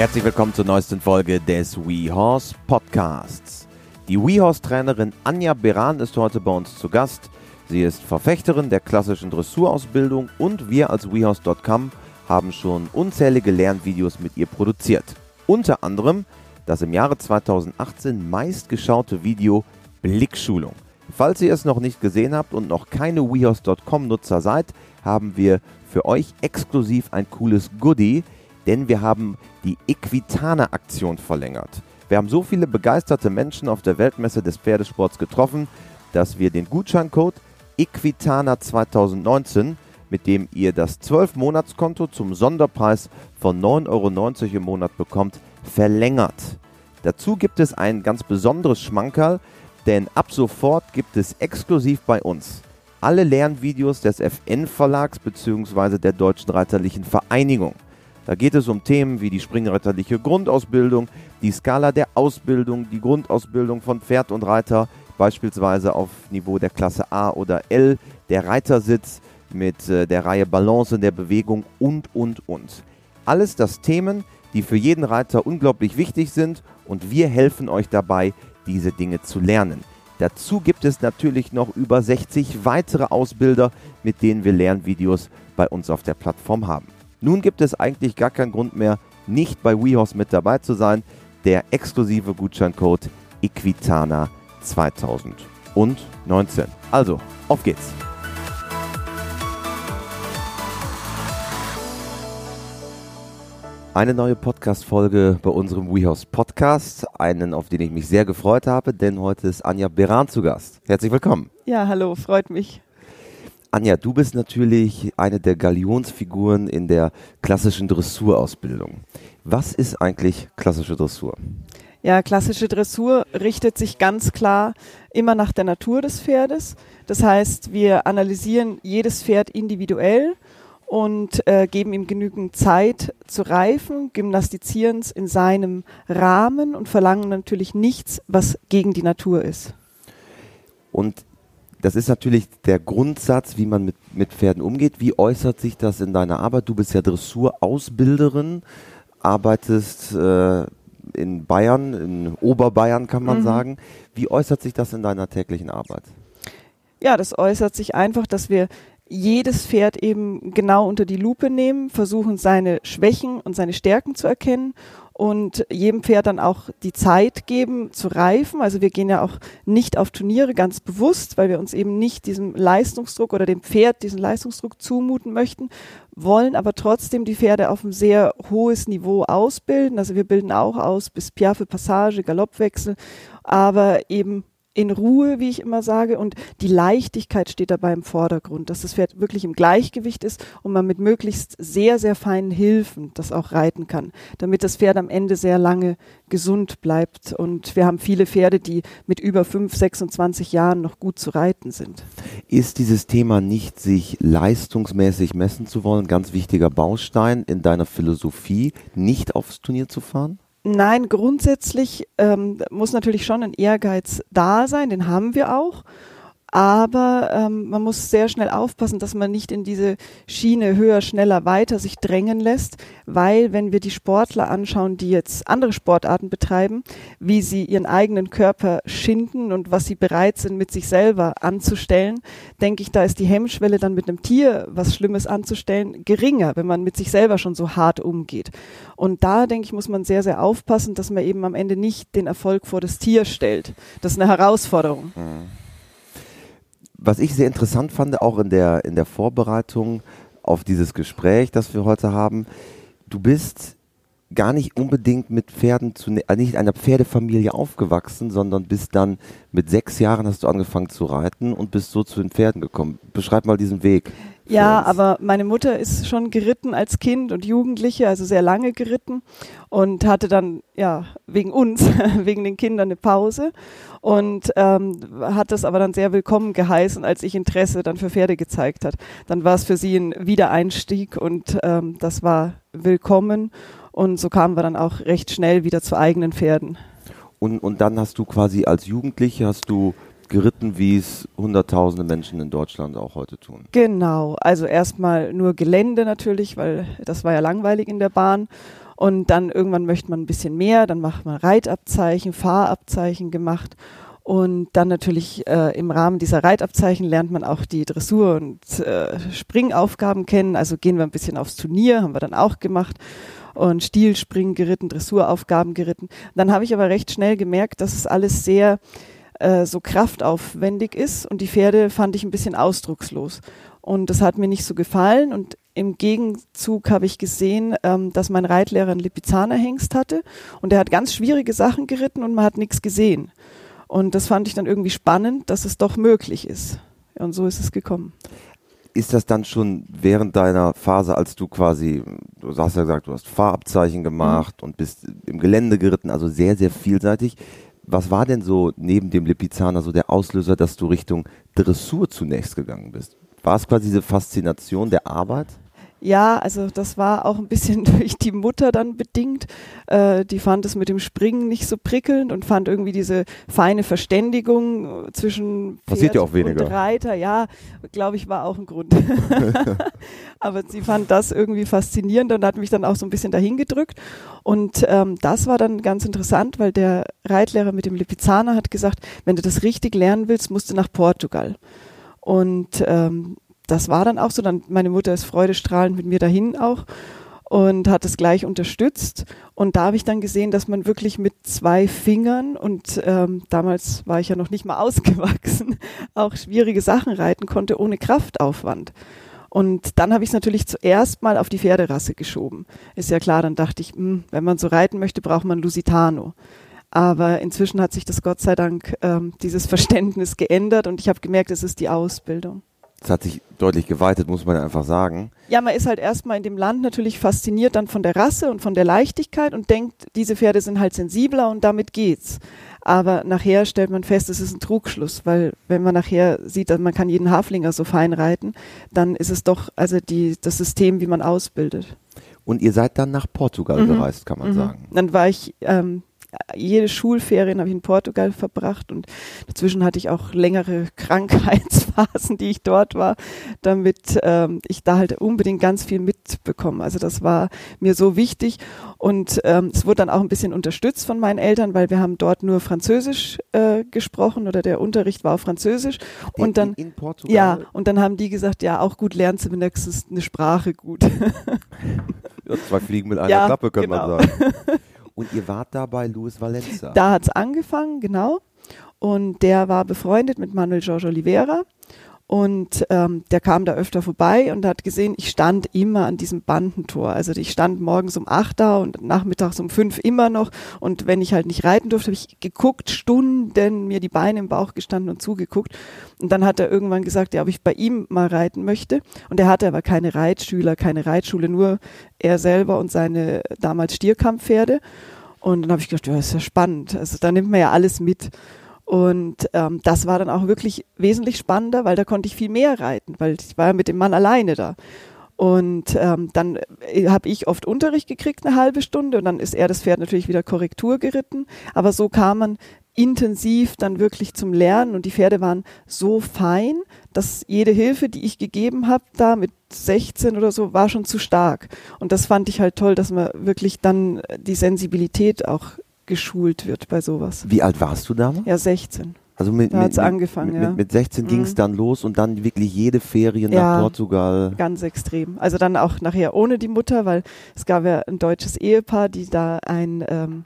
Herzlich willkommen zur neuesten Folge des WeHorse Podcasts. Die WeHorse-Trainerin Anja Beran ist heute bei uns zu Gast. Sie ist Verfechterin der klassischen Dressurausbildung und wir als WeHorse.com haben schon unzählige Lernvideos mit ihr produziert. Unter anderem das im Jahre 2018 meistgeschaute Video Blickschulung. Falls ihr es noch nicht gesehen habt und noch keine WeHorse.com-Nutzer seid, haben wir für euch exklusiv ein cooles Goodie, denn wir haben die Equitana-Aktion verlängert. Wir haben so viele begeisterte Menschen auf der Weltmesse des Pferdesports getroffen, dass wir den Gutscheincode Equitana 2019, mit dem ihr das 12-Monats-Konto zum Sonderpreis von 9,90 Euro im Monat bekommt, verlängert. Dazu gibt es ein ganz besonderes Schmankerl, denn ab sofort gibt es exklusiv bei uns alle Lernvideos des FN Verlags bzw. der Deutschen Reiterlichen Vereinigung. Da geht es um Themen wie die springreiterliche Grundausbildung, die Skala der Ausbildung, die Grundausbildung von Pferd und Reiter, beispielsweise auf Niveau der Klasse A oder L, der Reitersitz mit äh, der Reihe Balance in der Bewegung und, und, und. Alles das Themen, die für jeden Reiter unglaublich wichtig sind und wir helfen euch dabei, diese Dinge zu lernen. Dazu gibt es natürlich noch über 60 weitere Ausbilder, mit denen wir Lernvideos bei uns auf der Plattform haben. Nun gibt es eigentlich gar keinen Grund mehr, nicht bei WeHorse mit dabei zu sein. Der exklusive Gutscheincode Equitana 2019. Also, auf geht's! Eine neue Podcast-Folge bei unserem WeHouse Podcast. Einen, auf den ich mich sehr gefreut habe, denn heute ist Anja Beran zu Gast. Herzlich willkommen. Ja, hallo, freut mich. Anja, du bist natürlich eine der Galionsfiguren in der klassischen Dressurausbildung. Was ist eigentlich klassische Dressur? Ja, klassische Dressur richtet sich ganz klar immer nach der Natur des Pferdes. Das heißt, wir analysieren jedes Pferd individuell und äh, geben ihm genügend Zeit zu reifen, gymnastizieren es in seinem Rahmen und verlangen natürlich nichts, was gegen die Natur ist. Und das ist natürlich der Grundsatz, wie man mit, mit Pferden umgeht. Wie äußert sich das in deiner Arbeit? Du bist ja Dressurausbilderin, arbeitest äh, in Bayern, in Oberbayern kann man mhm. sagen. Wie äußert sich das in deiner täglichen Arbeit? Ja, das äußert sich einfach, dass wir jedes Pferd eben genau unter die Lupe nehmen, versuchen seine Schwächen und seine Stärken zu erkennen und jedem Pferd dann auch die Zeit geben zu reifen. Also wir gehen ja auch nicht auf Turniere ganz bewusst, weil wir uns eben nicht diesem Leistungsdruck oder dem Pferd diesen Leistungsdruck zumuten möchten, wollen aber trotzdem die Pferde auf ein sehr hohes Niveau ausbilden. Also wir bilden auch aus bis Piaffe, Passage, Galoppwechsel, aber eben in Ruhe, wie ich immer sage, und die Leichtigkeit steht dabei im Vordergrund, dass das Pferd wirklich im Gleichgewicht ist und man mit möglichst sehr, sehr feinen Hilfen das auch reiten kann, damit das Pferd am Ende sehr lange gesund bleibt. Und wir haben viele Pferde, die mit über 5, 26 Jahren noch gut zu reiten sind. Ist dieses Thema nicht, sich leistungsmäßig messen zu wollen, ganz wichtiger Baustein in deiner Philosophie, nicht aufs Turnier zu fahren? Nein, grundsätzlich ähm, muss natürlich schon ein Ehrgeiz da sein, den haben wir auch. Aber ähm, man muss sehr schnell aufpassen, dass man nicht in diese Schiene höher, schneller, weiter sich drängen lässt, weil wenn wir die Sportler anschauen, die jetzt andere Sportarten betreiben, wie sie ihren eigenen Körper schinden und was sie bereit sind, mit sich selber anzustellen, denke ich, da ist die Hemmschwelle dann mit einem Tier was Schlimmes anzustellen geringer, wenn man mit sich selber schon so hart umgeht. Und da, denke ich, muss man sehr, sehr aufpassen, dass man eben am Ende nicht den Erfolg vor das Tier stellt. Das ist eine Herausforderung. Mhm was ich sehr interessant fand, auch in der, in der Vorbereitung auf dieses Gespräch, das wir heute haben, du bist gar nicht unbedingt mit Pferden zu, ne, nicht einer Pferdefamilie aufgewachsen, sondern bist dann mit sechs Jahren hast du angefangen zu reiten und bist so zu den Pferden gekommen. Beschreib mal diesen Weg. Ja, aber meine Mutter ist schon geritten als Kind und Jugendliche, also sehr lange geritten und hatte dann ja wegen uns, wegen den Kindern eine Pause und ähm, hat das aber dann sehr willkommen geheißen, als ich Interesse dann für Pferde gezeigt hat. Dann war es für sie ein Wiedereinstieg und ähm, das war willkommen und so kamen wir dann auch recht schnell wieder zu eigenen Pferden. Und, und dann hast du quasi als Jugendliche hast du geritten, wie es hunderttausende Menschen in Deutschland auch heute tun. Genau, also erstmal nur Gelände natürlich, weil das war ja langweilig in der Bahn. Und dann irgendwann möchte man ein bisschen mehr, dann macht man Reitabzeichen, Fahrabzeichen gemacht. Und dann natürlich äh, im Rahmen dieser Reitabzeichen lernt man auch die Dressur- und äh, Springaufgaben kennen. Also gehen wir ein bisschen aufs Turnier, haben wir dann auch gemacht. Und Stilspringen geritten, Dressuraufgaben geritten. Dann habe ich aber recht schnell gemerkt, dass es alles sehr äh, so kraftaufwendig ist und die Pferde fand ich ein bisschen ausdruckslos. Und das hat mir nicht so gefallen und im Gegenzug habe ich gesehen, ähm, dass mein Reitlehrer einen Lipizzaner-Hengst hatte und er hat ganz schwierige Sachen geritten und man hat nichts gesehen. Und das fand ich dann irgendwie spannend, dass es doch möglich ist. Und so ist es gekommen. Ist das dann schon während deiner Phase, als du quasi, du hast ja gesagt, du hast Fahrabzeichen gemacht mhm. und bist im Gelände geritten, also sehr, sehr vielseitig. Was war denn so neben dem Lipizzaner so der Auslöser, dass du Richtung Dressur zunächst gegangen bist? War es quasi diese Faszination der Arbeit? Ja, also das war auch ein bisschen durch die Mutter dann bedingt. Äh, die fand es mit dem Springen nicht so prickelnd und fand irgendwie diese feine Verständigung zwischen Pferd ja auch weniger. und Reiter, ja, glaube ich, war auch ein Grund. Aber sie fand das irgendwie faszinierend und hat mich dann auch so ein bisschen dahin gedrückt. Und ähm, das war dann ganz interessant, weil der Reitlehrer mit dem Lipizzaner hat gesagt, wenn du das richtig lernen willst, musst du nach Portugal. Und ähm, das war dann auch so. Dann meine Mutter ist freudestrahlend mit mir dahin auch und hat es gleich unterstützt. Und da habe ich dann gesehen, dass man wirklich mit zwei Fingern und ähm, damals war ich ja noch nicht mal ausgewachsen, auch schwierige Sachen reiten konnte ohne Kraftaufwand. Und dann habe ich es natürlich zuerst mal auf die Pferderasse geschoben. Ist ja klar, dann dachte ich, mh, hm, wenn man so reiten möchte, braucht man Lusitano. Aber inzwischen hat sich das Gott sei Dank ähm, dieses Verständnis geändert und ich habe gemerkt, es ist die Ausbildung. Es hat sich deutlich geweitet, muss man einfach sagen. Ja, man ist halt erstmal in dem Land natürlich fasziniert dann von der Rasse und von der Leichtigkeit und denkt, diese Pferde sind halt sensibler und damit geht's. Aber nachher stellt man fest, es ist ein Trugschluss, weil wenn man nachher sieht, dass man kann jeden Haflinger so fein reiten, dann ist es doch also die, das System, wie man ausbildet. Und ihr seid dann nach Portugal mhm. gereist, kann man mhm. sagen. Dann war ich ähm, jede Schulferien habe ich in Portugal verbracht und dazwischen hatte ich auch längere Krankheitsphasen, die ich dort war, damit ähm, ich da halt unbedingt ganz viel mitbekomme. Also das war mir so wichtig und ähm, es wurde dann auch ein bisschen unterstützt von meinen Eltern, weil wir haben dort nur Französisch äh, gesprochen oder der Unterricht war auf Französisch in, und dann in, in Portugal. ja und dann haben die gesagt, ja auch gut lernst du wenigstens eine Sprache gut. ja, zwei Fliegen mit einer ja, Klappe, kann genau. man sagen. Und ihr wart da bei Luis Valenza. Da hat es angefangen, genau. Und der war befreundet mit Manuel Jorge Oliveira. Und ähm, der kam da öfter vorbei und hat gesehen, ich stand immer an diesem Bandentor. Also ich stand morgens um acht da und nachmittags um fünf immer noch. Und wenn ich halt nicht reiten durfte, habe ich geguckt, Stunden mir die Beine im Bauch gestanden und zugeguckt. Und dann hat er irgendwann gesagt, ja, ob ich bei ihm mal reiten möchte. Und er hatte aber keine Reitschüler, keine Reitschule, nur er selber und seine damals Stierkampfpferde. Und dann habe ich gedacht, ja, ist ja spannend. Also da nimmt man ja alles mit. Und ähm, das war dann auch wirklich wesentlich spannender, weil da konnte ich viel mehr reiten, weil ich war ja mit dem Mann alleine da. Und ähm, dann äh, habe ich oft Unterricht gekriegt, eine halbe Stunde, und dann ist er das Pferd natürlich wieder Korrektur geritten. Aber so kam man intensiv dann wirklich zum Lernen und die Pferde waren so fein, dass jede Hilfe, die ich gegeben habe, da mit 16 oder so, war schon zu stark. Und das fand ich halt toll, dass man wirklich dann die Sensibilität auch geschult wird bei sowas. Wie alt warst du damals? Ja, 16. Also mit, da mit, angefangen, mit, ja. mit, mit 16 mhm. ging es dann los und dann wirklich jede Ferien ja, nach Portugal. Ganz extrem. Also dann auch nachher ohne die Mutter, weil es gab ja ein deutsches Ehepaar, die da ein ähm,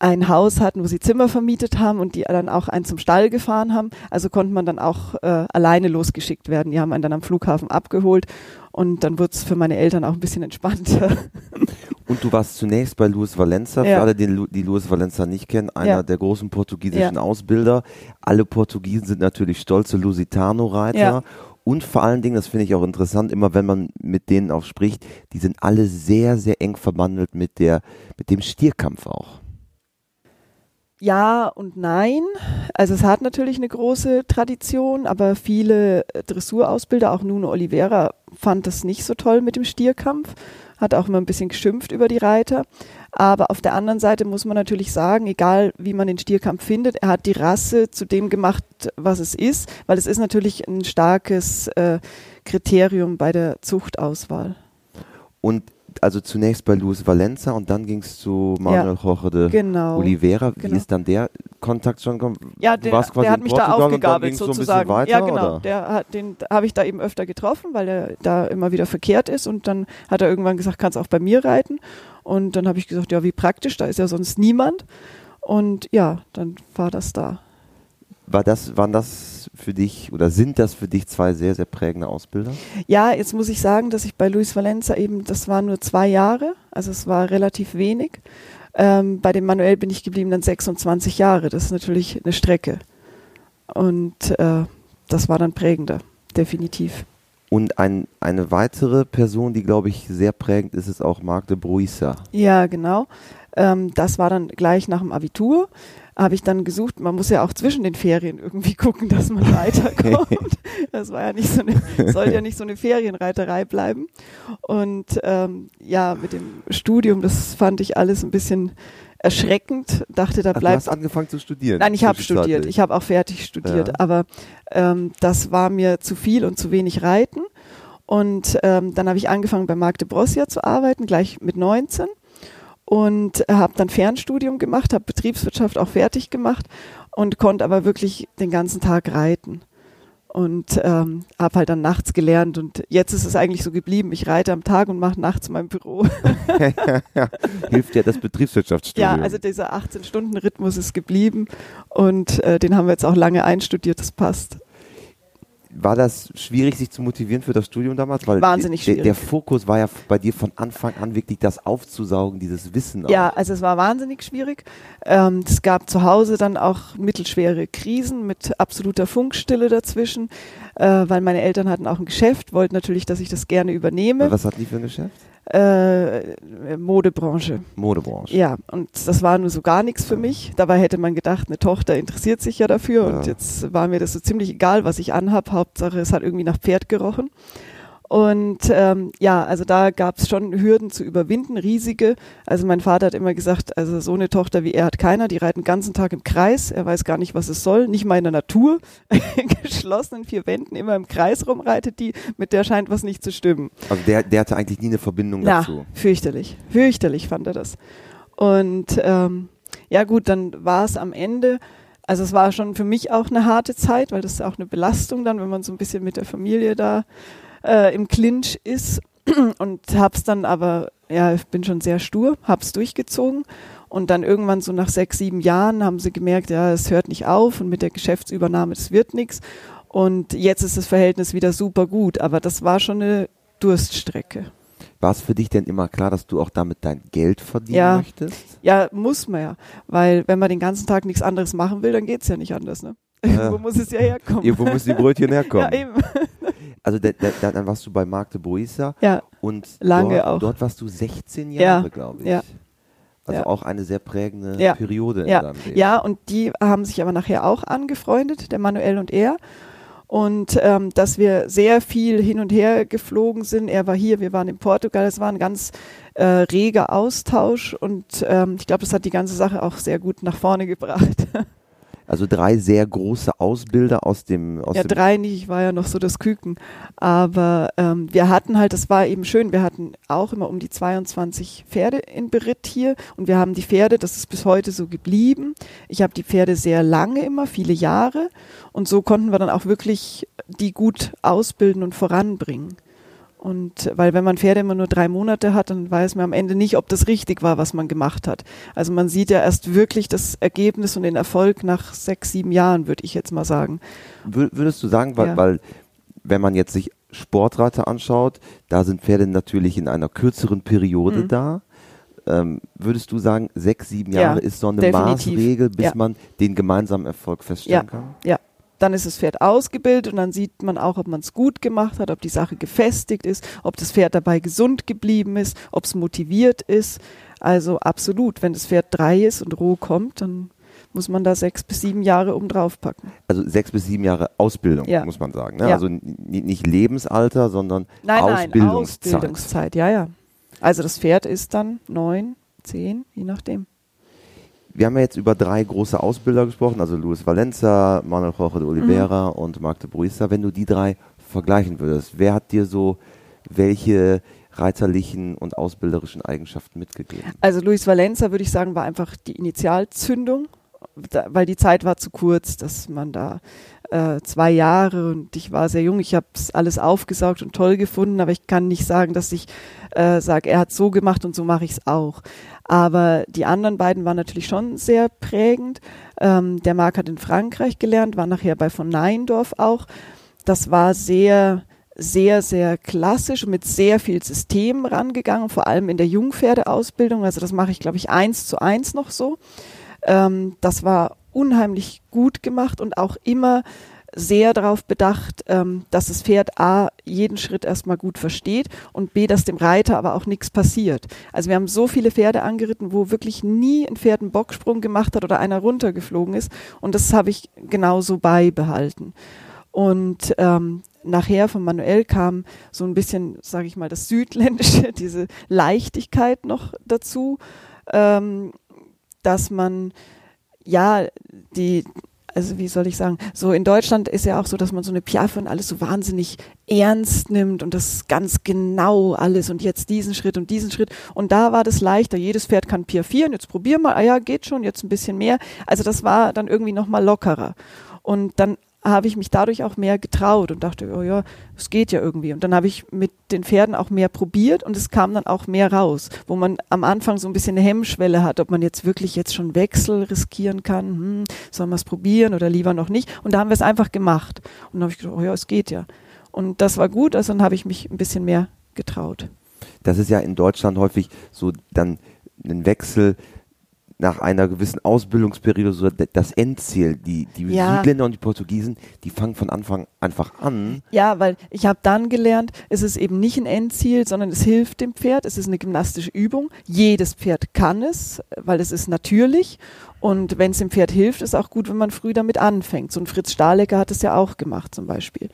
ein Haus hatten, wo sie Zimmer vermietet haben und die dann auch einen zum Stall gefahren haben. Also konnte man dann auch äh, alleine losgeschickt werden. Die haben einen dann am Flughafen abgeholt und dann wurde es für meine Eltern auch ein bisschen entspannter. Und du warst zunächst bei Luis Valenza, ja. für alle, die, die Luis Valenza nicht kennen, einer ja. der großen portugiesischen ja. Ausbilder. Alle Portugiesen sind natürlich stolze Lusitano-Reiter. Und vor allen Dingen, das finde ich auch interessant, immer wenn man mit denen auch spricht, die sind alle sehr, sehr eng verbandelt mit der, mit dem Stierkampf auch. Ja und nein. Also es hat natürlich eine große Tradition, aber viele Dressurausbilder, auch Nuno Oliveira, fand das nicht so toll mit dem Stierkampf, hat auch immer ein bisschen geschimpft über die Reiter. Aber auf der anderen Seite muss man natürlich sagen, egal wie man den Stierkampf findet, er hat die Rasse zu dem gemacht, was es ist, weil es ist natürlich ein starkes äh, Kriterium bei der Zuchtauswahl. Und also zunächst bei Luis Valenza und dann ging es zu Manuel ja, Jorge de genau, Oliveira. Wie genau. ist dann der Kontakt schon gekommen? Ja, der, der hat mich da aufgegabelt sozusagen. So weiter, ja, genau. Oder? Der hat, den habe ich da eben öfter getroffen, weil er da immer wieder verkehrt ist und dann hat er irgendwann gesagt, kannst auch bei mir reiten. Und dann habe ich gesagt, ja, wie praktisch, da ist ja sonst niemand. Und ja, dann war das da. War das, waren das für dich oder sind das für dich zwei sehr, sehr prägende Ausbilder? Ja, jetzt muss ich sagen, dass ich bei Luis Valenza eben, das waren nur zwei Jahre, also es war relativ wenig. Ähm, bei dem Manuel bin ich geblieben dann 26 Jahre. Das ist natürlich eine Strecke. Und äh, das war dann prägender, definitiv. Und ein, eine weitere Person, die, glaube ich, sehr prägend ist, ist auch Marc de Bruissa. Ja, genau. Ähm, das war dann gleich nach dem Abitur habe ich dann gesucht, man muss ja auch zwischen den Ferien irgendwie gucken, dass man weiterkommt. das war ja nicht so eine, sollte ja nicht so eine Ferienreiterei bleiben. Und ähm, ja, mit dem Studium, das fand ich alles ein bisschen erschreckend. Dachte, da also bleibt. Du hast angefangen zu studieren. Nein, ich habe studiert. Ich habe auch fertig studiert. Ja. Aber ähm, das war mir zu viel und zu wenig Reiten. Und ähm, dann habe ich angefangen bei Marc de Brossia zu arbeiten, gleich mit 19 und habe dann Fernstudium gemacht, habe Betriebswirtschaft auch fertig gemacht und konnte aber wirklich den ganzen Tag reiten und ähm, habe halt dann nachts gelernt und jetzt ist es eigentlich so geblieben. Ich reite am Tag und mache nachts mein Büro. Hilft ja das Betriebswirtschaftsstudium. Ja, also dieser 18-Stunden-Rhythmus ist geblieben und äh, den haben wir jetzt auch lange einstudiert, das passt war das schwierig, sich zu motivieren für das Studium damals? Weil Wahnsinnig der, schwierig. Der Fokus war ja bei dir von Anfang an wirklich das aufzusaugen, dieses Wissen. Auch. Ja, also es war wahnsinnig schwierig. Ähm, es gab zu Hause dann auch mittelschwere Krisen mit absoluter Funkstille dazwischen, äh, weil meine Eltern hatten auch ein Geschäft, wollten natürlich, dass ich das gerne übernehme. Was hatten die für ein Geschäft? Äh, Modebranche. Modebranche. Ja, und das war nur so gar nichts für mich. Dabei hätte man gedacht, eine Tochter interessiert sich ja dafür ja. und jetzt war mir das so ziemlich egal, was ich anhab. Hauptsache, es hat irgendwie nach Pferd gerochen. Und ähm, ja, also da gab es schon Hürden zu überwinden, riesige. Also mein Vater hat immer gesagt, also so eine Tochter wie er hat keiner, die reiten den ganzen Tag im Kreis, er weiß gar nicht, was es soll, nicht mal in der Natur, in geschlossenen vier Wänden, immer im Kreis rumreitet die, mit der scheint was nicht zu stimmen. Also der, der hatte eigentlich nie eine Verbindung Na, dazu. fürchterlich, fürchterlich fand er das. Und ähm, ja gut, dann war es am Ende, also es war schon für mich auch eine harte Zeit, weil das ist auch eine Belastung dann, wenn man so ein bisschen mit der Familie da äh, im Clinch ist und hab's dann aber, ja, ich bin schon sehr stur, hab's durchgezogen und dann irgendwann so nach sechs, sieben Jahren haben sie gemerkt, ja, es hört nicht auf und mit der Geschäftsübernahme, das wird nichts und jetzt ist das Verhältnis wieder super gut, aber das war schon eine Durststrecke. War es für dich denn immer klar, dass du auch damit dein Geld verdienen ja. möchtest? Ja, muss man ja, weil wenn man den ganzen Tag nichts anderes machen will, dann geht's ja nicht anders, ne? Irgendwo muss es ja herkommen. Irgendwo müssen die Brötchen herkommen. ja, eben. Also da, da, dann warst du bei Marc de Boissa ja, und lange dort, auch. dort warst du 16 Jahre, Ja, glaube ich. ja. Also Ja. auch eine sehr prägende Ja, Periode in Ja, deinem Leben. ja, und die haben sich aber nachher auch angefreundet, der Manuel und er. Und ähm, dass wir sehr viel hin und her geflogen sind. Er war hier, wir waren in Portugal. Es war ein ganz äh, reger Austausch und ähm, ich glaube, das hat die ganze Sache auch sehr gut nach vorne gebracht. Also drei sehr große Ausbilder aus dem aus ja, dem drei nicht, ich war ja noch so das Küken. Aber ähm, wir hatten halt, das war eben schön, wir hatten auch immer um die 22 Pferde in Beritt hier und wir haben die Pferde, das ist bis heute so geblieben. Ich habe die Pferde sehr lange immer, viele Jahre und so konnten wir dann auch wirklich die gut ausbilden und voranbringen. Und weil wenn man Pferde immer nur drei Monate hat, dann weiß man am Ende nicht, ob das richtig war, was man gemacht hat. Also man sieht ja erst wirklich das Ergebnis und den Erfolg nach sechs, sieben Jahren, würde ich jetzt mal sagen. Wür- Würdest du sagen, weil, Ja. weil wenn man jetzt sich Sportreiter anschaut, da sind Pferde natürlich in einer kürzeren Periode Mhm. da. Ähm, würdest du sagen, sechs, sieben Ja, Jahre ist so eine definitiv. Maßregel, bis Ja. man den gemeinsamen Erfolg feststellen Ja. kann? Ja, dann ist das Pferd ausgebildet und dann sieht man auch, ob man es gut gemacht hat, ob die Sache gefestigt ist, ob das Pferd dabei gesund geblieben ist, ob es motiviert ist. Also absolut, wenn das Pferd drei ist und roh kommt, dann muss man da sechs bis sieben Jahre oben drauf packen. Also sechs bis sieben Jahre Ausbildung, Ja. muss man sagen. Ne? Ja. Also nicht Lebensalter, sondern Nein, nein, Ausbildungszeit. Ausbildungszeit, ja, ja. Also das Pferd ist dann neun, zehn, je nachdem. Wir haben ja jetzt über drei große Ausbilder gesprochen, also Luis Valenza, Manuel Jorge de Oliveira und Marc de Bruissa. Wenn du die drei vergleichen würdest, wer hat dir so welche reiterlichen und ausbilderischen Eigenschaften mitgegeben? Also Luis Valenza, würde ich sagen, war einfach die Initialzündung, da, weil die Zeit war zu kurz, dass man da äh, zwei Jahre und ich war sehr jung, ich habe es alles aufgesaugt und toll gefunden, aber ich kann nicht sagen, dass ich äh, sage, er hat so gemacht und so mache ich es auch. Aber die anderen beiden waren natürlich schon sehr prägend. Ähm, der Marc hat in Frankreich gelernt, war nachher bei von Neindorf auch. Das war sehr, sehr, sehr klassisch und mit sehr viel System rangegangen, vor allem in der Jungpferdeausbildung. Also das mache ich, glaube ich, eins zu eins noch so. Ähm, das war unheimlich gut gemacht und auch immer sehr darauf bedacht, ähm, dass das Pferd A jeden Schritt erstmal gut versteht und B, dass dem Reiter aber auch nichts passiert. Also wir haben so viele Pferde angeritten, wo wirklich nie ein Pferd einen Bocksprung gemacht hat oder einer runtergeflogen ist und das habe ich genauso beibehalten. Und ähm, nachher von Manuel kam so ein bisschen, sage ich mal, das Südländische, diese Leichtigkeit noch dazu, ähm, dass man ja die also wie soll ich sagen, so in Deutschland ist ja auch so, dass man so eine Piaffe und alles so wahnsinnig ernst nimmt und das ganz genau alles und jetzt diesen Schritt und diesen Schritt. Und da war das leichter. Jedes Pferd kann piaffieren, jetzt probier mal, ah ja, geht schon, jetzt ein bisschen mehr. Also das war dann irgendwie nochmal lockerer. Und dann habe ich mich dadurch auch mehr getraut und dachte, oh ja, es geht ja irgendwie. Und dann habe ich mit den Pferden auch mehr probiert und es kam dann auch mehr raus, wo man am Anfang so ein bisschen eine Hemmschwelle hat, ob man jetzt wirklich jetzt schon Wechsel riskieren kann, hm, sollen wir es probieren oder lieber noch nicht. Und da haben wir es einfach gemacht. Und dann habe ich gedacht, oh ja, es geht ja. Und das war gut, also dann habe ich mich ein bisschen mehr getraut. Das ist ja in Deutschland häufig so dann ein Wechsel nach einer gewissen Ausbildungsperiode so das Endziel. Die, die ja. Südländer und die Portugiesen, die fangen von Anfang einfach an. Ja, weil ich habe dann gelernt, es ist eben nicht ein Endziel, sondern es hilft dem Pferd. Es ist eine gymnastische Übung. Jedes Pferd kann es, weil es ist natürlich. Und wenn es dem Pferd hilft, ist auch gut, wenn man früh damit anfängt. So ein Fritz Stahlecker hat es ja auch gemacht zum Beispiel.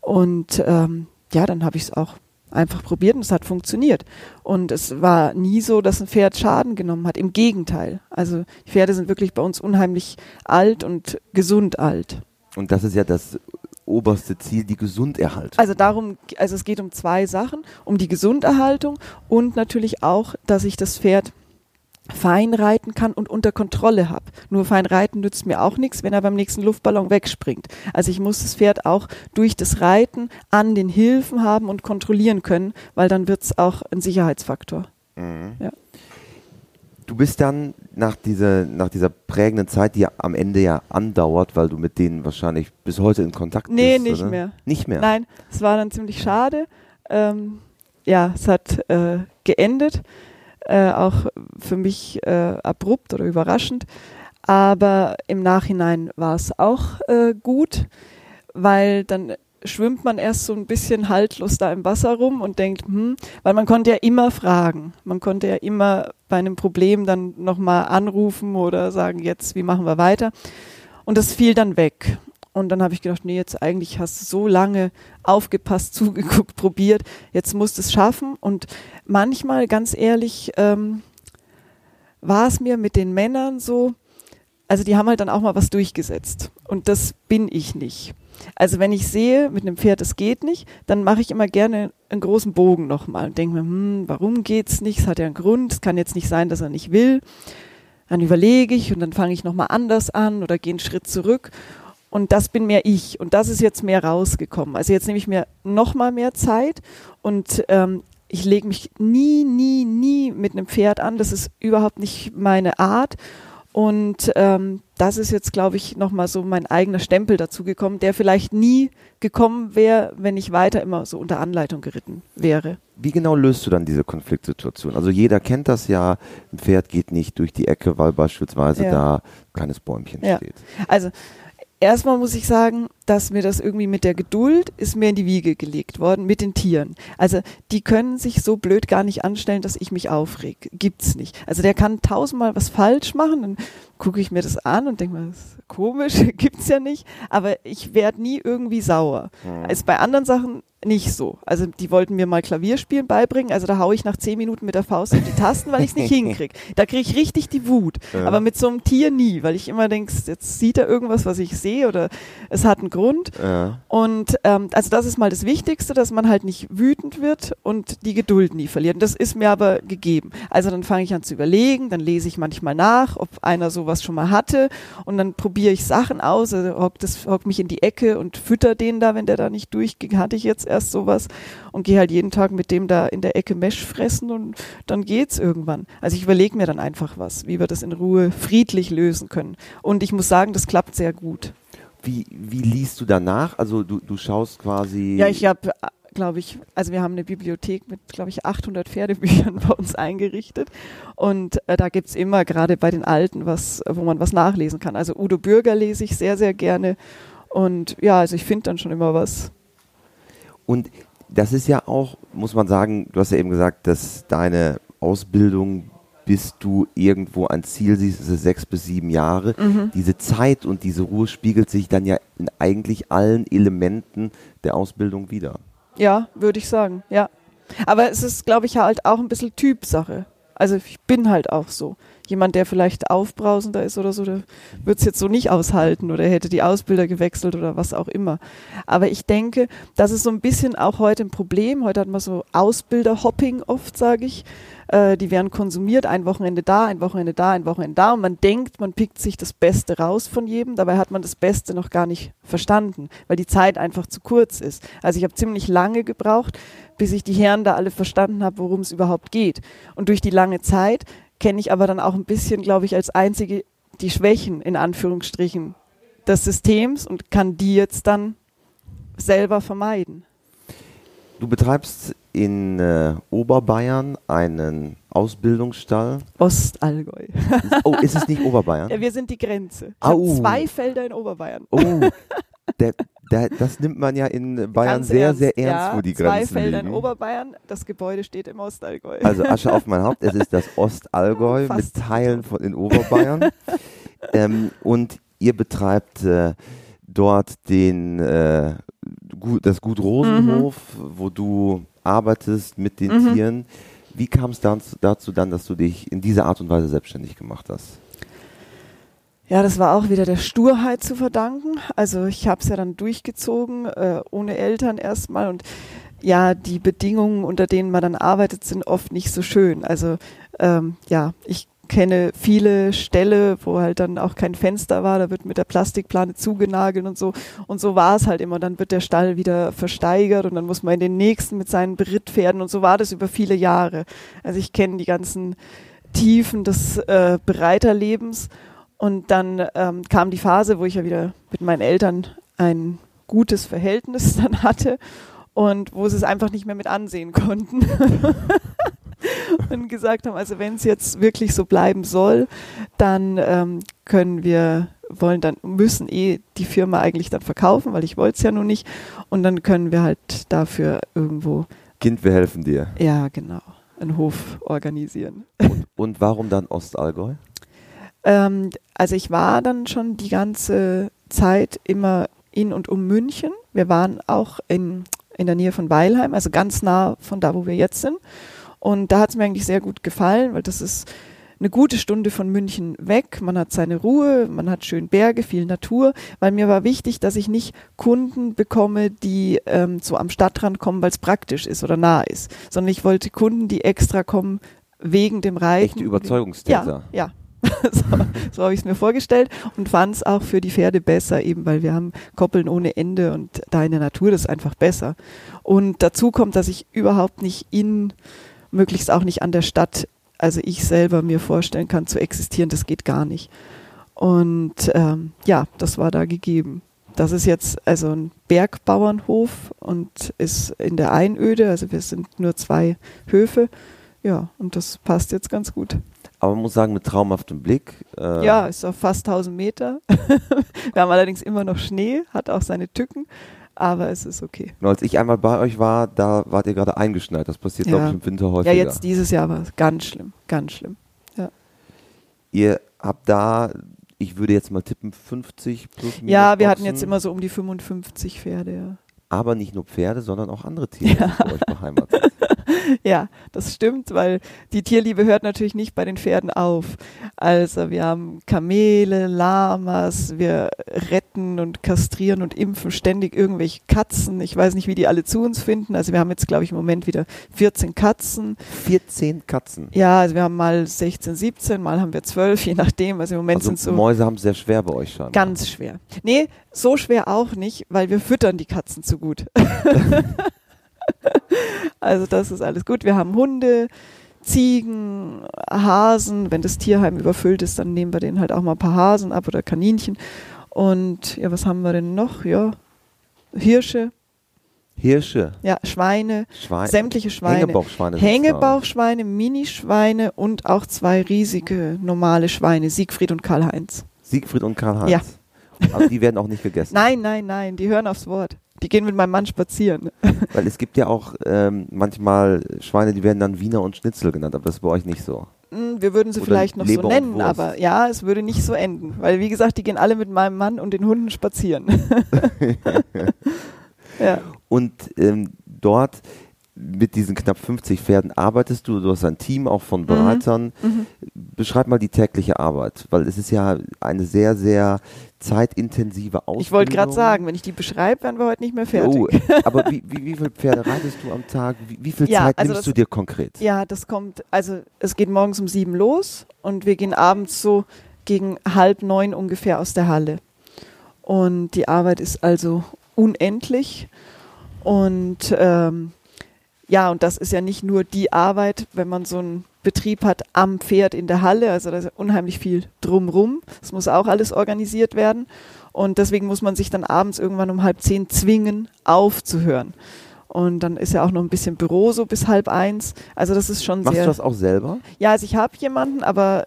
Und ähm, ja, dann habe ich es auch einfach probiert und es hat funktioniert. Und es war nie so, dass ein Pferd Schaden genommen hat. Im Gegenteil. Also die Pferde sind wirklich bei uns unheimlich alt und gesund alt. Und das ist ja das oberste Ziel, die Gesunderhaltung. Also darum, also es geht um zwei Sachen, um die Gesunderhaltung und natürlich auch, dass ich das Pferd fein reiten kann und unter Kontrolle habe. Nur fein reiten nützt mir auch nichts, wenn er beim nächsten Luftballon wegspringt. Also ich muss das Pferd auch durch das Reiten an den Hilfen haben und kontrollieren können, weil dann wird es auch ein Sicherheitsfaktor. Mhm. Ja. Du bist dann nach dieser, nach dieser prägenden Zeit, die am Ende ja andauert, weil du mit denen wahrscheinlich bis heute in Kontakt nee, bist. Nee, nicht oder? mehr. Nicht mehr? Nein, es war dann ziemlich schade. Ähm, ja, es hat äh, geendet äh, auch für mich äh, abrupt oder überraschend. Aber im Nachhinein war es auch äh, gut, weil dann schwimmt man erst so ein bisschen haltlos da im Wasser rum und denkt, hm, weil man konnte ja immer fragen. Man konnte ja immer bei einem Problem dann nochmal anrufen oder sagen, jetzt, wie machen wir weiter? Und das fiel dann weg. Und dann habe ich gedacht, nee, jetzt eigentlich hast du so lange aufgepasst, zugeguckt, probiert, jetzt musst du es schaffen. Und manchmal, ganz ehrlich, ähm, war es mir mit den Männern so, also die haben halt dann auch mal was durchgesetzt. Und das bin ich nicht. Also wenn ich sehe, mit einem Pferd, es geht nicht, dann mache ich immer gerne einen großen Bogen nochmal und denke mir, hm, warum geht's nicht? Es hat ja einen Grund. Es kann jetzt nicht sein, dass er nicht will. Dann überlege ich und dann fange ich nochmal anders an oder gehe einen Schritt zurück. Und das bin mehr ich. Und das ist jetzt mehr rausgekommen. Also jetzt nehme ich mir noch mal mehr Zeit und ähm, ich lege mich nie, nie, nie mit einem Pferd an. Das ist überhaupt nicht meine Art. Und ähm, das ist jetzt, glaube ich, nochmal so mein eigener Stempel dazu gekommen, der vielleicht nie gekommen wäre, wenn ich weiter immer so unter Anleitung geritten wäre. Wie genau löst du dann diese Konfliktsituation? Also jeder kennt das ja, ein Pferd geht nicht durch die Ecke, weil beispielsweise ja. da ein kleines Bäumchen ja. steht. Also Erstmal muss ich sagen, dass mir das irgendwie mit der Geduld ist mir in die Wiege gelegt worden mit den Tieren. Also die können sich so blöd gar nicht anstellen, dass ich mich aufreg. Gibt's nicht. Also der kann tausendmal was falsch machen, dann gucke ich mir das an und denke mir, das ist komisch, gibt's ja nicht. Aber ich werde nie irgendwie sauer. Mhm. Also bei anderen Sachen nicht so. Also die wollten mir mal Klavierspielen beibringen, also da haue ich nach zehn Minuten mit der Faust auf die Tasten, weil ich es nicht hinkriege. Da kriege ich richtig die Wut. Ja. Aber mit so einem Tier nie, weil ich immer denke, jetzt sieht er irgendwas, was ich sehe oder es hat einen Grund. Ja. Und ähm, also das ist mal das Wichtigste, dass man halt nicht wütend wird und die Geduld nie verliert. Und das ist mir aber gegeben. Also dann fange ich an zu überlegen, dann lese ich manchmal nach, ob einer sowas schon mal hatte und dann probiere ich Sachen aus, also hock, das, hock mich in die Ecke und fütter den da, wenn der da nicht durchging, hatte ich jetzt erst sowas und gehe halt jeden Tag mit dem da in der Ecke Mesh fressen und dann geht's irgendwann. Also ich überlege mir dann einfach was, wie wir das in Ruhe friedlich lösen können. Und ich muss sagen, das klappt sehr gut. Wie, wie liest du danach? Also du, du schaust quasi. Ja, ich habe, glaube ich, also wir haben eine Bibliothek mit, glaube ich, 800 Pferdebüchern bei uns eingerichtet. Und äh, da gibt's immer, gerade bei den Alten, was, wo man was nachlesen kann. Also Udo Bürger lese ich sehr, sehr gerne. Und ja, also ich finde dann schon immer was. Und das ist ja auch, muss man sagen, du hast ja eben gesagt, dass deine Ausbildung, bis du irgendwo ein Ziel siehst, ist es sechs bis sieben Jahre. Mhm. Diese Zeit und diese Ruhe spiegelt sich dann ja in eigentlich allen Elementen der Ausbildung wieder. Ja, würde ich sagen, ja. Aber es ist, glaube ich, halt auch ein bisschen Typsache. Also ich bin halt auch so. Jemand, der vielleicht aufbrausender ist oder so, der wird es jetzt so nicht aushalten oder hätte die Ausbilder gewechselt oder was auch immer. Aber ich denke, das ist so ein bisschen auch heute ein Problem. Heute hat man so Ausbilder-Hopping oft, sage ich. Äh, die werden konsumiert, ein Wochenende da, ein Wochenende da, ein Wochenende da und man denkt, man pickt sich das Beste raus von jedem. Dabei hat man das Beste noch gar nicht verstanden, weil die Zeit einfach zu kurz ist. Also ich habe ziemlich lange gebraucht, bis ich die Herren da alle verstanden habe, worum es überhaupt geht. Und durch die lange Zeit kenne ich aber dann auch ein bisschen, glaube ich, als einzige die Schwächen in Anführungsstrichen des Systems und kann die jetzt dann selber vermeiden. Du betreibst in äh, Oberbayern einen Ausbildungsstall. Ostallgäu. Oh, ist es nicht Oberbayern? Ja, wir sind die Grenze. Habe zwei Felder in Oberbayern. Oh, der, der, das nimmt man ja in Bayern Ganz sehr, sehr ernst, ja, wo die zwei Grenzen Felder liegen. in Oberbayern, das Gebäude steht im Ostallgäu. Also Asche auf mein Haupt, es ist das Ostallgäu Fast. mit Teilen von in Oberbayern. ähm, und ihr betreibt äh, dort den, äh, das Gut Rosenhof, wo du arbeitest mit den Mhm. Tieren. Wie kam es dann, dazu dann, dass du dich in dieser Art und Weise selbstständig gemacht hast? Ja, das war auch wieder der Sturheit zu verdanken. Also ich habe es ja dann durchgezogen, äh, ohne Eltern erstmal. Und ja, die Bedingungen, unter denen man dann arbeitet, sind oft nicht so schön. Also ähm, ja, ich kenne viele Ställe, wo halt dann auch kein Fenster war, da wird mit der Plastikplane zugenagelt und so. Und so war es halt immer. Dann wird der Stall wieder versteigert und dann muss man in den nächsten mit seinen Berittpferden. Und so war das über viele Jahre. Also ich kenne die ganzen Tiefen des äh, Bereiterlebens. Und dann ähm, kam die Phase, wo ich ja wieder mit meinen Eltern ein gutes Verhältnis dann hatte und wo sie es einfach nicht mehr mit ansehen konnten. und gesagt haben, also wenn es jetzt wirklich so bleiben soll, dann ähm, können wir, wollen dann, müssen eh die Firma eigentlich dann verkaufen, weil ich wollte es ja nun nicht. Und dann können wir halt dafür irgendwo, Kind, wir helfen dir. ja genau, einen Hof organisieren. Und warum dann Ostallgäu? Ähm, also ich war dann schon die ganze Zeit immer in und um München. Wir waren auch in, in der Nähe von Weilheim, also ganz nah von da, wo wir jetzt sind. Und da hat es mir eigentlich sehr gut gefallen, weil das ist eine gute Stunde von München weg. Man hat seine Ruhe, man hat schön Berge, viel Natur, weil mir war wichtig, dass ich nicht Kunden bekomme, die ähm, so am Stadtrand kommen, weil es praktisch ist oder nah ist, sondern ich wollte Kunden, die extra kommen wegen dem Reiten. Echte Überzeugungstäter. Ja, ja. so so habe ich es mir vorgestellt und fand es auch für die Pferde besser, eben weil wir haben Koppeln ohne Ende und da in der Natur das ist einfach besser. Und dazu kommt, dass ich überhaupt nicht in, möglichst auch nicht an der Stadt, also ich selber mir vorstellen kann zu existieren, das geht gar nicht. Und ähm, ja, das war da gegeben. Das ist jetzt also ein Bergbauernhof und ist in der Einöde, also wir sind nur zwei Höfe. Ja, und das passt jetzt ganz gut. Aber man muss sagen, mit traumhaftem Blick. Äh, Ja, ist auf fast 1000 Meter. Wir haben allerdings immer noch Schnee, hat auch seine Tücken, aber es ist okay. Nur als ich einmal bei euch war, da wart ihr gerade eingeschneit. Das passiert, Ja. glaube ich, im Winter häufiger. Ja, jetzt dieses Jahr war es ganz schlimm, ganz schlimm. Ihr habt da, ich würde jetzt mal tippen, 50 plus minus Ja, wir hatten Boxen, jetzt immer so um die 55 Pferde, ja. Aber nicht nur Pferde, sondern auch andere Tiere Ja. bei euch beheimatet. ja, das stimmt, weil die Tierliebe hört natürlich nicht bei den Pferden auf. Also wir haben Kamele, Lamas, wir retten und kastrieren und impfen ständig irgendwelche Katzen. Ich weiß nicht, wie die alle zu uns finden. Also wir haben jetzt, glaube ich, im Moment wieder 14 Katzen. 14 Katzen? Ja, also wir haben mal 16, 17, mal haben wir 12, je nachdem. Also im Moment also sind so... Mäuse haben es sehr schwer bei euch schon. Ganz schwer. Nee, so schwer auch nicht, weil wir füttern die Katzen zu gut. also das ist alles gut. Wir haben Hunde, Ziegen, Hasen. Wenn das Tierheim überfüllt ist, dann nehmen wir denen halt auch mal ein paar Hasen ab oder Kaninchen. Und ja, was haben wir denn noch? Ja, Hirsche. Hirsche. Ja, Schweine, Schweine. sämtliche Schweine. Hängebauchschweine. Hängebauchschweine, Minischweine und auch zwei riesige normale Schweine, Siegfried und Karl-Heinz. Siegfried und Karl-Heinz. Ja. Aber die werden auch nicht gegessen. Nein, nein, nein, die hören aufs Wort. Die gehen mit meinem Mann spazieren. Weil es gibt ja auch ähm, manchmal Schweine, die werden dann Wiener und Schnitzel genannt, aber das ist bei euch nicht so. Hm, Wir würden sie Oder vielleicht noch Leber so nennen, aber ja, es würde nicht so enden. Weil, wie gesagt, die gehen alle mit meinem Mann und den Hunden spazieren. ja. Und ähm, dort mit diesen knapp 50 Pferden arbeitest du, du hast ein Team auch von Bereitern. Mhm. Beschreib mal die tägliche Arbeit, weil es ist ja eine sehr, sehr zeitintensive Ausbildung. Ich wollte gerade sagen, wenn ich die beschreibe, wären wir heute nicht mehr fertig. Oh, aber wie, wie, wie viele Pferde reitest du am Tag? Wie, wie viel Ja, Zeit also nimmst das- du dir konkret? Ja, das kommt, also es geht morgens um sieben los und wir gehen abends so gegen halb neun ungefähr aus der Halle. Und die Arbeit ist also unendlich. Und ähm, ja, und das ist ja nicht nur die Arbeit, wenn man so einen Betrieb hat am Pferd in der Halle, also da ist ja unheimlich viel drumrum. Das muss auch alles organisiert werden. Und deswegen muss man sich dann abends irgendwann um halb zehn zwingen, aufzuhören. Und dann ist ja auch noch ein bisschen Büro so bis halb eins. Also das ist schon Machst sehr. du das auch selber? Ja, also ich habe jemanden, aber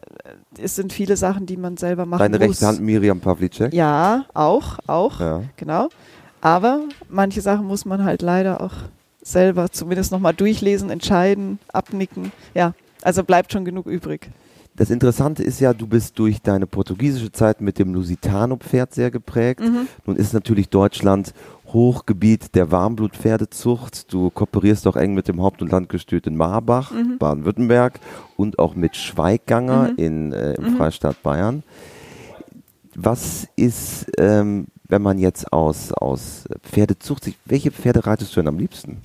äh, es sind viele Sachen, die man selber machen Deine muss. rechte Hand Miriam Pavlicek? Ja, auch, auch, Ja. genau. Aber manche Sachen muss man halt leider auch selber zumindest nochmal durchlesen, entscheiden, abnicken. Ja, also bleibt schon genug übrig. Das Interessante ist ja, du bist durch deine portugiesische Zeit mit dem Lusitano-Pferd sehr geprägt. Mhm. Nun ist natürlich Deutschland Hochgebiet der Warmblutpferdezucht. Du kooperierst auch eng mit dem Haupt- und Landgestüt in Marbach, Mhm. Baden-Württemberg und auch mit Schweigganger Mhm. in, äh, im Mhm. Freistaat Bayern. Was ist, ähm, wenn man jetzt aus, aus Pferdezucht sich, welche Pferde reitest du denn am liebsten?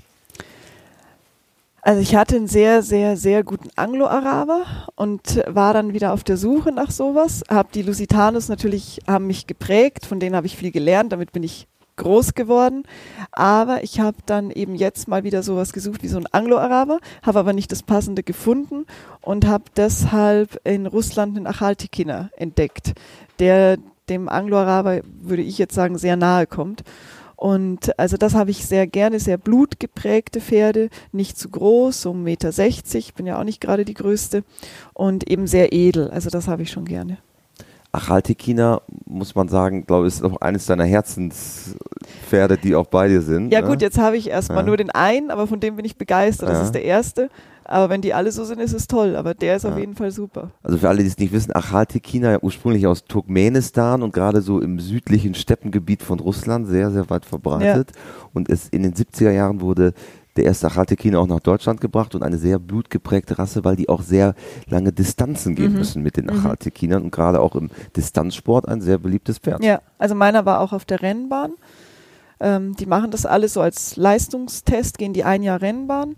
Also ich hatte einen sehr, sehr, sehr guten Anglo-Araber und war dann wieder auf der Suche nach sowas. Hab die Lusitanos natürlich, haben mich geprägt, von denen habe ich viel gelernt, damit bin ich groß geworden. Aber ich habe dann eben jetzt mal wieder sowas gesucht wie so ein Anglo-Araber, habe aber nicht das Passende gefunden und habe deshalb in Russland einen Achaltikiner entdeckt, der dem Anglo-Araber, würde ich jetzt sagen, sehr nahe kommt. Und also das habe ich sehr gerne, sehr blutgeprägte Pferde, nicht zu groß, so 1,60 Meter, ich bin ja auch nicht gerade die größte und eben sehr edel, also das habe ich schon gerne. Achaltekina, muss man sagen, glaube ich, ist auch eines deiner Herzenspferde, die auch bei dir sind. Ja ne? gut, jetzt habe ich erstmal Ja. nur den einen, aber von dem bin ich begeistert, das Ja. ist der erste. Aber wenn die alle so sind, ist es toll, aber der ist auf Ja. jeden Fall super. Also für alle, die es nicht wissen, Achaltekina ja ursprünglich aus Turkmenistan und gerade so im südlichen Steppengebiet von Russland sehr, sehr weit verbreitet. Und es in den 70er Jahren wurde der erste Achaltekina auch nach Deutschland gebracht und eine sehr blutgeprägte Rasse, weil die auch sehr lange Distanzen gehen Mhm. müssen mit den Mhm. Achaltekinern und gerade auch im Distanzsport ein sehr beliebtes Pferd. Ja, also meiner war auch auf der Rennbahn. Ähm, die machen das alles so als Leistungstest, gehen die ein Jahr Rennbahn.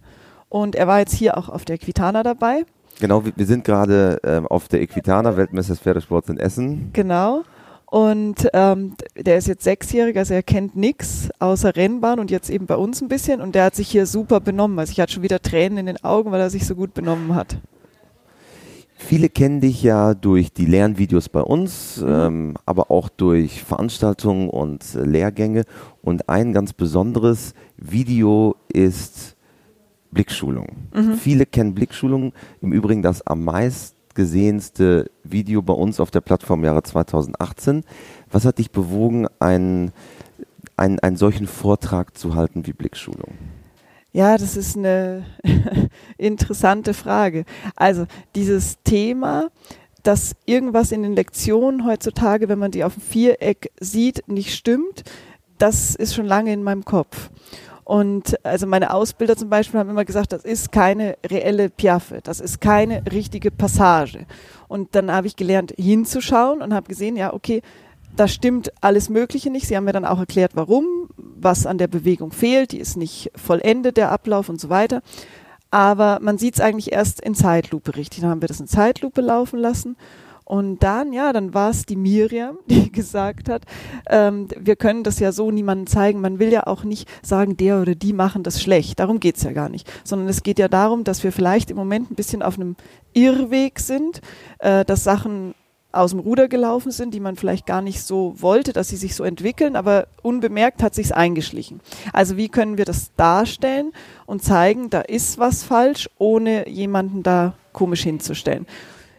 Und er war jetzt hier auch auf der Quitana dabei. Genau, wir, wir sind gerade ähm, auf der Equitana, Weltmeister des Pferdesports in Essen. Genau. Und ähm, der ist jetzt sechsjährig, also er kennt nichts außer Rennbahn und jetzt eben bei uns ein bisschen. Und der hat sich hier super benommen. Also ich hatte schon wieder Tränen in den Augen, weil er sich so gut benommen hat. Viele kennen dich ja durch die Lernvideos bei uns, Mhm. ähm, aber auch durch Veranstaltungen und äh, Lehrgänge. Und ein ganz besonderes Video ist Blickschulung. Mhm. Viele kennen Blickschulung. Im Übrigen das am meistgesehenste Video bei uns auf der Plattform Jahre 2018. Was hat dich bewogen, einen, einen, einen solchen Vortrag zu halten wie Blickschulung? Ja, das ist eine interessante Frage. Also dieses Thema, dass irgendwas in den Lektionen heutzutage, wenn man die auf dem Viereck sieht, nicht stimmt, das ist schon lange in meinem Kopf. Und also meine Ausbilder zum Beispiel haben immer gesagt, das ist keine reelle Piaffe, das ist keine richtige Passage. Und dann habe ich gelernt, hinzuschauen und habe gesehen, ja, okay, da stimmt alles Mögliche nicht. Sie haben mir dann auch erklärt, warum, was an der Bewegung fehlt, die ist nicht vollendet, der Ablauf und so weiter. Aber man sieht es eigentlich erst in Zeitlupe richtig. Dann haben wir das in Zeitlupe laufen lassen. Und dann, ja, dann war es die Miriam, die gesagt hat, ähm, wir können das ja so niemandem zeigen. Man will ja auch nicht sagen, der oder die machen das schlecht. Darum geht's ja gar nicht. Sondern es geht ja darum, dass wir vielleicht im Moment ein bisschen auf einem Irrweg sind, äh, dass Sachen aus dem Ruder gelaufen sind, die man vielleicht gar nicht so wollte, dass sie sich so entwickeln, aber unbemerkt hat sich's eingeschlichen. Also wie können wir das darstellen und zeigen, da ist was falsch, ohne jemanden da komisch hinzustellen.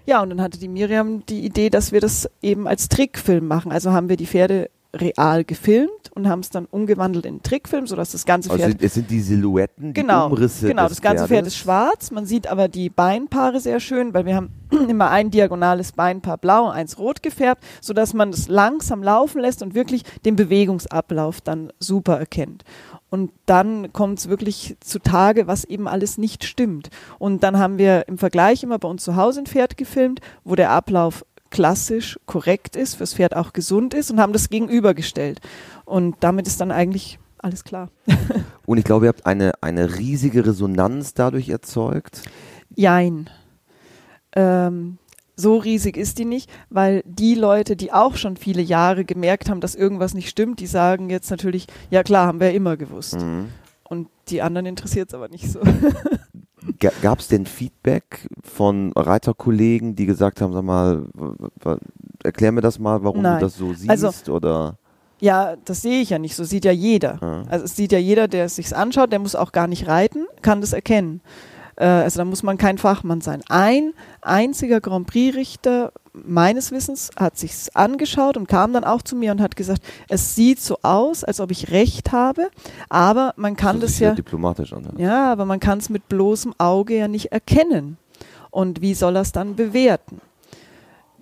Ja, und dann hatte die Miriam die Idee, dass wir das eben als Trickfilm machen. Also haben wir die Pferde real gefilmt und haben es dann umgewandelt in Trickfilm, sodass das ganze Also Pferd es sind die Silhouetten, die genau, Umrisse Genau, das ganze Pferd ist schwarz. Man sieht aber die Beinpaare sehr schön, weil wir haben immer ein diagonales Beinpaar blau, und eins rot gefärbt, sodass man das langsam laufen lässt und wirklich den Bewegungsablauf dann super erkennt. Und dann kommt es wirklich zutage, was eben alles nicht stimmt. Und dann haben wir im Vergleich immer bei uns zu Hause ein Pferd gefilmt, wo der Ablauf klassisch korrekt ist, fürs Pferd auch gesund ist und haben das gegenübergestellt. Und damit ist dann eigentlich alles klar. Und ich glaube, ihr habt eine, eine riesige Resonanz dadurch erzeugt. Jein. Ähm, so riesig ist die nicht, weil die Leute, die auch schon viele Jahre gemerkt haben, dass irgendwas nicht stimmt, die sagen jetzt natürlich, ja klar, haben wir ja immer gewusst. Mhm. Und die anderen interessiert es aber nicht so. Gab es denn Feedback von Reiterkollegen, die gesagt haben, sag mal, erklär mir das mal, warum Nein. du das so siehst? Also- oder Ja, das sehe ich ja nicht. So sieht ja jeder. Ja. Also es sieht ja jeder, der es sich anschaut, der muss auch gar nicht reiten, kann das erkennen. Äh, also da muss man kein Fachmann sein. Ein einziger Grand Prix-Richter meines Wissens hat sich's angeschaut und kam dann auch zu mir und hat gesagt, es sieht so aus, als ob ich recht habe, aber man kann das das sich ja diplomatisch an. ja, aber man kann es mit bloßem Auge ja nicht erkennen. Und wie soll er es dann bewerten?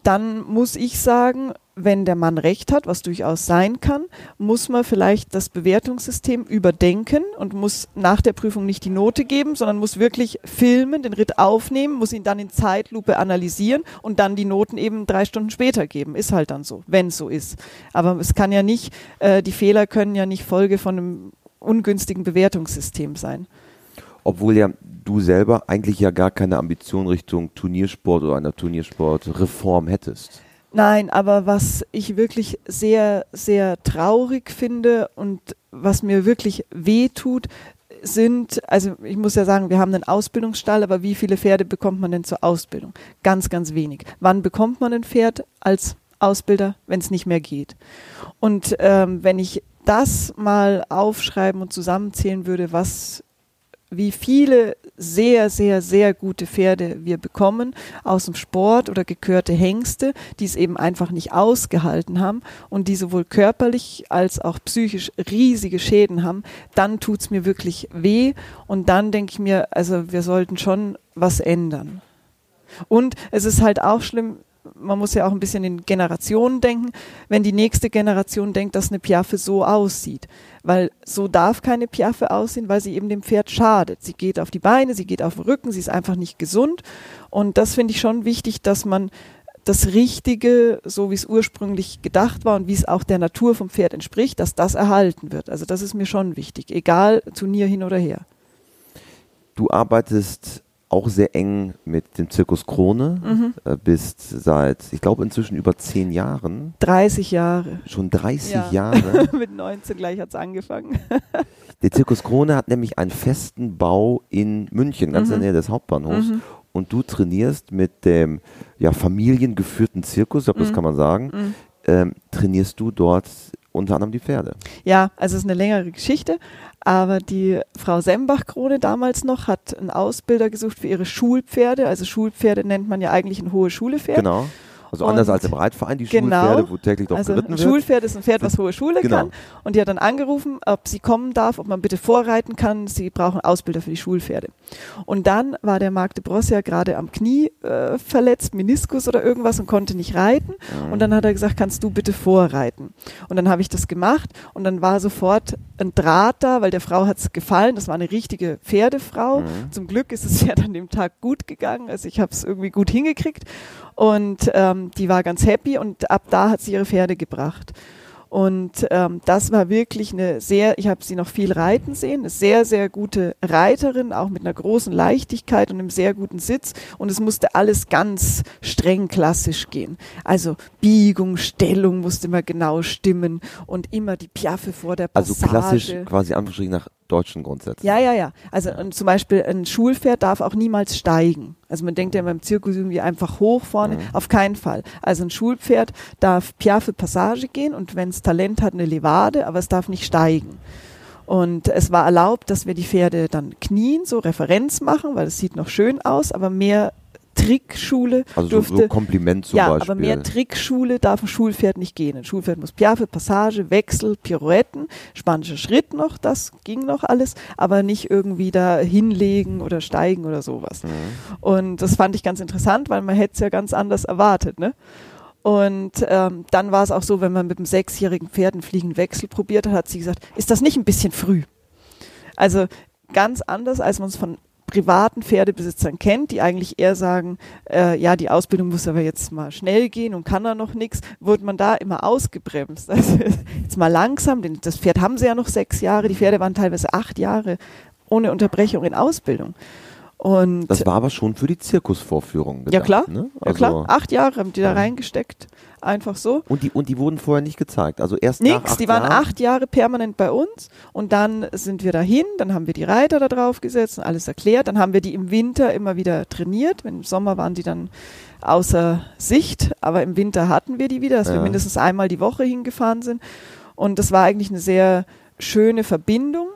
Dann muss ich sagen, wenn der Mann recht hat, was durchaus sein kann, muss man vielleicht das Bewertungssystem überdenken und muss nach der Prüfung nicht die Note geben, sondern muss wirklich filmen, den Ritt aufnehmen, muss ihn dann in Zeitlupe analysieren und dann die Noten eben drei Stunden später geben. Ist halt dann so, wenn es so ist. Aber es kann ja nicht, äh, die Fehler können ja nicht Folge von einem ungünstigen Bewertungssystem sein. Obwohl ja du selber eigentlich ja gar keine Ambition Richtung Turniersport oder einer Turniersportreform hättest. Nein, aber was ich wirklich sehr, sehr traurig finde und was mir wirklich weh tut, sind, also ich muss ja sagen, wir haben einen Ausbildungsstall, aber wie viele Pferde bekommt man denn zur Ausbildung? Ganz, ganz wenig. Wann bekommt man ein Pferd als Ausbilder, wenn es nicht mehr geht? Und ähm, wenn ich das mal aufschreiben und zusammenzählen würde, was wie viele sehr, sehr, sehr gute Pferde wir bekommen aus dem Sport oder gekörte Hengste, die es eben einfach nicht ausgehalten haben und die sowohl körperlich als auch psychisch riesige Schäden haben, dann tut's mir wirklich weh und dann denke ich mir, also wir sollten schon was ändern. Und es ist halt auch schlimm, man muss ja auch ein bisschen in Generationen denken, wenn die nächste Generation denkt, dass eine Piaffe so aussieht. Weil so darf keine Piaffe aussehen, weil sie eben dem Pferd schadet. Sie geht auf die Beine, sie geht auf den Rücken, sie ist einfach nicht gesund. Und das finde ich schon wichtig, dass man das Richtige, so wie es ursprünglich gedacht war und wie es auch der Natur vom Pferd entspricht, dass das erhalten wird. Also das ist mir schon wichtig, egal Turnier hin oder her. Du arbeitest auch sehr eng mit dem Zirkus Krone, Mhm. äh, bist seit, ich glaube, inzwischen über zehn Jahren, 30 Jahre. schon 30 Ja. Jahre. Mit 19 gleich hat's angefangen. Der Zirkus Krone hat nämlich einen festen Bau in München, ganz in der Mhm. Nähe des Hauptbahnhofs. Mhm. Und du trainierst mit dem ja, familiengeführten Zirkus, ich glaube, das Mhm. kann man sagen, Mhm. ähm, trainierst du dort unter anderem die Pferde. Ja, also es ist eine längere Geschichte, aber die Frau Sembach-Krone damals noch hat einen Ausbilder gesucht für ihre Schulpferde. Also Schulpferde nennt man ja eigentlich ein hohe Schulpferd. Genau. Also Und- anders als im Reitverein, die Genau. Schulpferde, wo täglich drauf Also geritten ein wird. Schulpferd ist ein Pferd, was hohe Schule Genau. kann. Und die hat dann angerufen, ob sie kommen darf, ob man bitte vorreiten kann. Sie brauchen Ausbilder für die Schulpferde. Und dann war der Marc de Bros ja gerade am Knie äh, verletzt, Meniskus oder irgendwas und konnte nicht reiten. Mhm. Und dann hat er gesagt, kannst du bitte vorreiten? Und dann habe ich das gemacht und dann war sofort ein Draht da, weil der Frau hat es gefallen. Das war eine richtige Pferdefrau. Mhm. Zum Glück ist es ja an dem Tag gut gegangen. Also ich habe es irgendwie gut hingekriegt. Und ähm, die war ganz happy und ab da hat sie ihre Pferde gebracht. Und ähm, das war wirklich eine sehr, ich habe sie noch viel reiten sehen, eine sehr, sehr gute Reiterin, auch mit einer großen Leichtigkeit und einem sehr guten Sitz. Und es musste alles ganz streng klassisch gehen. Also Biegung, Stellung musste immer genau stimmen und immer die Piaffe vor der Also Passage. klassisch quasi Anführungsstrichen nach deutschen Grundsätzen. Ja, ja, ja. Also und zum Beispiel ein Schulpferd darf auch niemals steigen. Also man denkt ja beim Zirkus irgendwie einfach hoch vorne. Mhm. Auf keinen Fall. Also ein Schulpferd darf Piaffe Passage gehen und wenn es Talent hat, eine Levade, aber es darf nicht steigen. Und es war erlaubt, dass wir die Pferde dann knien, so Referenz machen, weil es sieht noch schön aus, aber mehr Trickschule Also so, durfte so Kompliment zum ja, Beispiel. aber mehr Trickschule darf ein Schulpferd nicht gehen. Ein Schulpferd muss Piaffe, Passage, Wechsel, Pirouetten, spanischer Schritt noch, das ging noch alles, aber nicht irgendwie da hinlegen oder steigen oder sowas. Mhm. Und das fand ich ganz interessant, weil man hätte es ja ganz anders erwartet, ne? Und ähm, dann war es auch so, wenn man mit einem sechsjährigen Pferd einen fliegenden Wechsel probiert hat, hat sie gesagt, ist das nicht ein bisschen früh? Also ganz anders, als man es von privaten Pferdebesitzern kennt, die eigentlich eher sagen, äh, ja, die Ausbildung muss aber jetzt mal schnell gehen und kann da noch nichts, wurde man da immer ausgebremst. Also jetzt mal langsam, denn das Pferd haben sie ja noch sechs Jahre, die Pferde waren teilweise acht Jahre ohne Unterbrechung in Ausbildung. Und Das war aber schon für die Zirkusvorführung gedacht, ja klar, ne? ja klar, Also- acht Jahre haben die da reingesteckt, einfach so. Und die, und die wurden vorher nicht gezeigt. Also erst nach Nix, acht die waren Jahren. acht Jahre permanent bei uns und dann sind wir dahin, dann haben wir die Reiter da drauf gesetzt und alles erklärt, dann haben wir die im Winter immer wieder trainiert, im Sommer waren die dann außer Sicht, aber im Winter hatten wir die wieder, dass wir Ja. mindestens einmal die Woche hingefahren sind und das war eigentlich eine sehr schöne Verbindung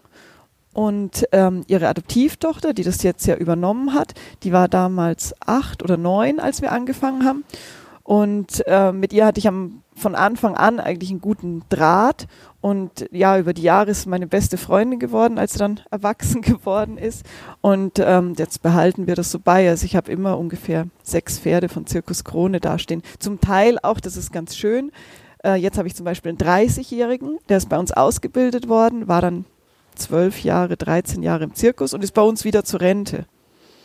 und ähm, ihre Adoptivtochter, die das jetzt ja übernommen hat, die war damals acht oder neun, als wir angefangen haben. Und äh, mit ihr hatte ich am, von Anfang an eigentlich einen guten Draht. Und ja, über die Jahre ist meine beste Freundin geworden, als sie dann erwachsen geworden ist. Und ähm, jetzt behalten wir das so bei. Also ich habe immer ungefähr sechs Pferde von Zirkus Krone dastehen. Zum Teil auch, das ist ganz schön. Äh, jetzt habe ich zum Beispiel einen 30-Jährigen, der ist bei uns ausgebildet worden, war dann zwölf Jahre, 13 Jahre im Zirkus und ist bei uns wieder zur Rente.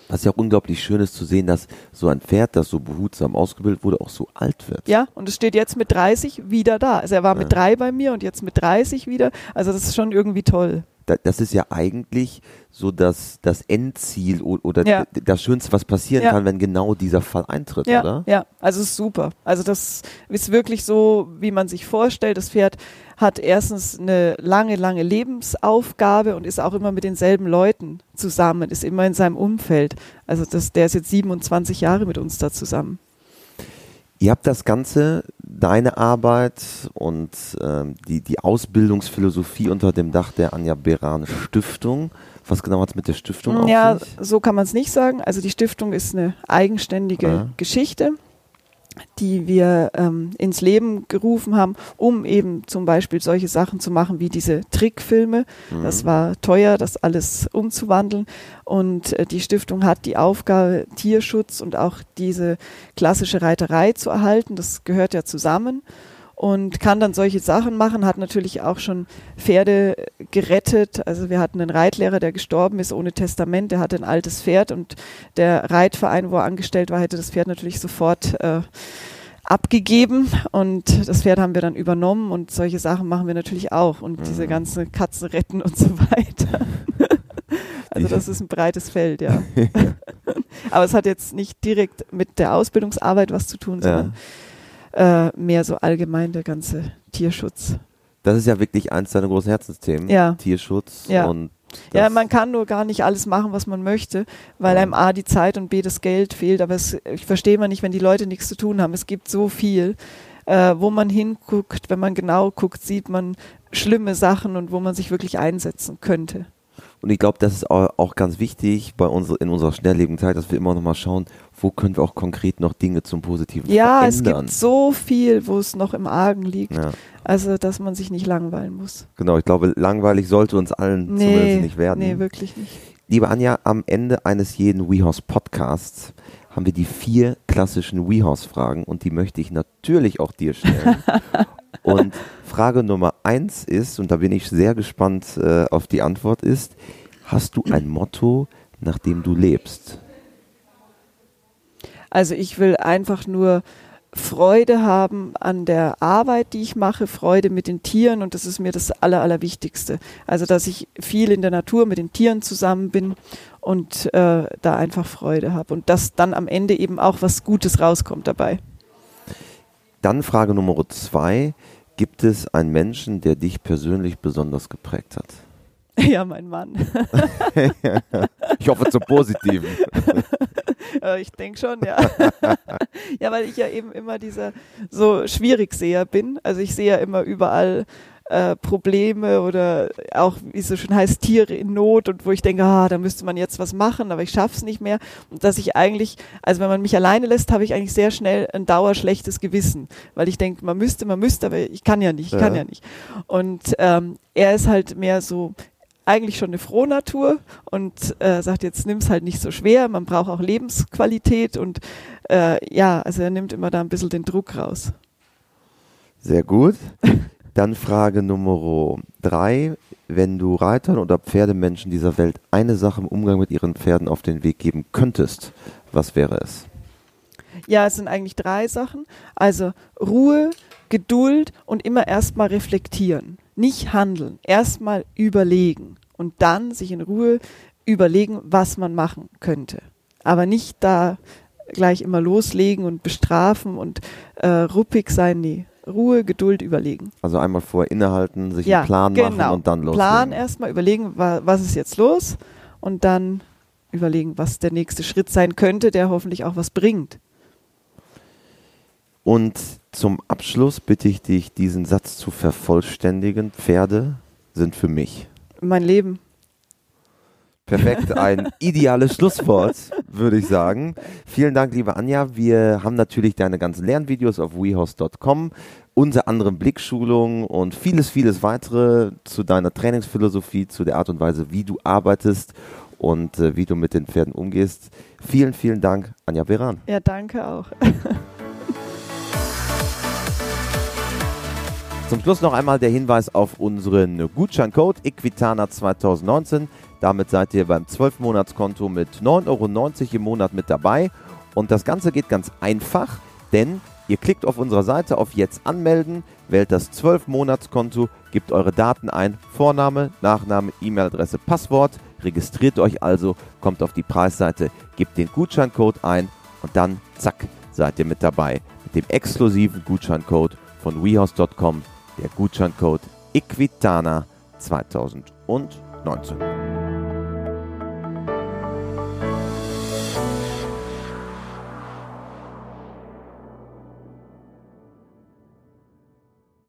Was ja auch unglaublich schön ist zu sehen, dass so ein Pferd, das so behutsam ausgebildet wurde, auch so alt wird. Ja, und es steht jetzt mit 30 wieder da. Also er war mit Ja. drei bei mir und jetzt mit 30 wieder. Also das ist schon irgendwie toll. Da, das ist ja eigentlich so das, das Endziel oder Ja. das Schönste, was passieren Ja. kann, wenn genau dieser Fall eintritt, Ja, oder? ja, also es ist super. Also das ist wirklich so, wie man sich vorstellt. Das Pferd hat erstens eine lange, lange Lebensaufgabe und ist auch immer mit denselben Leuten zusammen, ist immer in seinem Umfeld. Also das, der ist jetzt 27 Jahre mit uns da zusammen. Ihr habt das Ganze, deine Arbeit und ähm, die, die Ausbildungsphilosophie unter dem Dach der Anja Beran Stiftung. Was genau hat es mit der Stiftung auf Ja, sich? so kann man es nicht sagen. Also die Stiftung ist eine eigenständige Ja. Geschichte, die wir ähm, ins Leben gerufen haben, um eben zum Beispiel solche Sachen zu machen wie diese Trickfilme. Mhm. Das war teuer, das alles umzuwandeln. Und äh, die Stiftung hat die Aufgabe, Tierschutz und auch diese klassische Reiterei zu erhalten. Das gehört ja zusammen und kann dann solche Sachen machen, hat natürlich auch schon Pferde gerettet. Also wir hatten einen Reitlehrer, der gestorben ist ohne Testament, der hatte ein altes Pferd und der Reitverein, wo er angestellt war, hätte das Pferd natürlich sofort äh, abgegeben und das Pferd haben wir dann übernommen und solche Sachen machen wir natürlich auch und diese Mhm. ganze Katzen retten und so weiter. Also das ist ein breites Feld, ja. Aber es hat jetzt nicht direkt mit der Ausbildungsarbeit was zu tun, sondern Ja. Äh, mehr so allgemein der ganze Tierschutz. Das ist ja wirklich eins deiner großen Herzensthemen. Ja. Tierschutz Ja. und Ja, man kann nur gar nicht alles machen, was man möchte, weil einem A die Zeit und B das Geld fehlt. Aber es, ich verstehe mal nicht, wenn die Leute nichts zu tun haben. Es gibt so viel, äh, wo man hinguckt, wenn man genau guckt, sieht man schlimme Sachen und wo man sich wirklich einsetzen könnte. Und ich glaube, das ist au- auch ganz wichtig bei uns, in unserer schnelllebigen Zeit, dass wir immer noch mal schauen, wo können wir auch konkret noch Dinge zum Positiven Ja, es verändern. gibt so viel, wo es noch im Argen liegt. ja, Also, dass man sich nicht langweilen muss. genau. Ich glaube, langweilig sollte uns allen zumindest Nee, nicht werden. nee, wirklich nicht. Liebe Anja, am Ende eines jeden WeHorse Podcasts haben wir die vier klassischen WeHorse Fragen und die möchte ich natürlich auch dir stellen. Und Frage Nummer eins ist, und da bin ich sehr gespannt äh, auf die Antwort, ist, hast du ein Motto, nach dem du lebst? Also ich will einfach nur Freude haben an der Arbeit, die ich mache, Freude mit den Tieren und das ist mir das Aller, Allerwichtigste. Also dass ich viel in der Natur mit den Tieren zusammen bin und äh, da einfach Freude habe und dass dann am Ende eben auch was Gutes rauskommt dabei. Dann Frage Nummer zwei. Gibt es einen Menschen, der dich persönlich besonders geprägt hat? Ja, mein Mann. ich hoffe zum Positiven. ich denke schon, ja. ja, weil ich ja eben immer dieser so Schwierigseher bin. Also ich sehe ja immer überall äh, Probleme oder auch, wie es so schön heißt, Tiere in Not und wo ich denke, ah, da müsste man jetzt was machen, aber ich schaff's nicht mehr. Und dass ich eigentlich, also wenn man mich alleine lässt, habe ich eigentlich sehr schnell ein dauerschlechtes Gewissen, weil ich denke, man müsste, man müsste, aber ich kann ja nicht, ich ja. kann ja nicht. Und ähm, er ist halt mehr so, eigentlich schon eine Frohnatur und äh, sagt, jetzt nimm es halt nicht so schwer, man braucht auch Lebensqualität und äh, ja, also er nimmt immer da ein bisschen den Druck raus. Sehr gut. Dann Frage Nummer drei. Wenn du Reitern oder Pferdemenschen dieser Welt eine Sache im Umgang mit ihren Pferden auf den Weg geben könntest, was wäre es? Ja, es sind eigentlich drei Sachen. Also Ruhe, Geduld und immer erstmal reflektieren nicht handeln, erstmal überlegen und dann sich in Ruhe überlegen, was man machen könnte. Aber nicht da gleich immer loslegen und bestrafen und äh, ruppig sein, nee. Ruhe, Geduld, überlegen. Also einmal vor innehalten, sich ja, einen Plan genau. machen und dann loslegen. Plan erstmal, überlegen, wa was ist jetzt los und dann überlegen, was der nächste Schritt sein könnte, der hoffentlich auch was bringt. Und zum Abschluss bitte ich dich, diesen Satz zu vervollständigen. Pferde sind für mich. Mein Leben. Perfekt, ein ideales Schlusswort, würde ich sagen. Vielen Dank, liebe Anja. Wir haben natürlich deine ganzen Lernvideos auf wehouse.com, unsere anderen Blickschulungen und vieles, vieles weitere zu deiner Trainingsphilosophie, zu der Art und Weise, wie du arbeitest und äh, wie du mit den Pferden umgehst. Vielen, vielen Dank, Anja Beran. Ja, danke auch. Zum Schluss noch einmal der Hinweis auf unseren Gutscheincode Equitana 2019. Damit seid ihr beim 12-Monats-Konto mit 9,90 Euro im Monat mit dabei. Und das Ganze geht ganz einfach, denn ihr klickt auf unserer Seite auf Jetzt anmelden, wählt das 12-Monats-Konto, gebt eure Daten ein, Vorname, Nachname, E-Mail-Adresse, Passwort, registriert euch also, kommt auf die Preisseite, gebt den Gutscheincode ein und dann, zack, seid ihr mit dabei. Mit dem exklusiven Gutscheincode von wehouse.com der Gutscheincode Equitana 2019.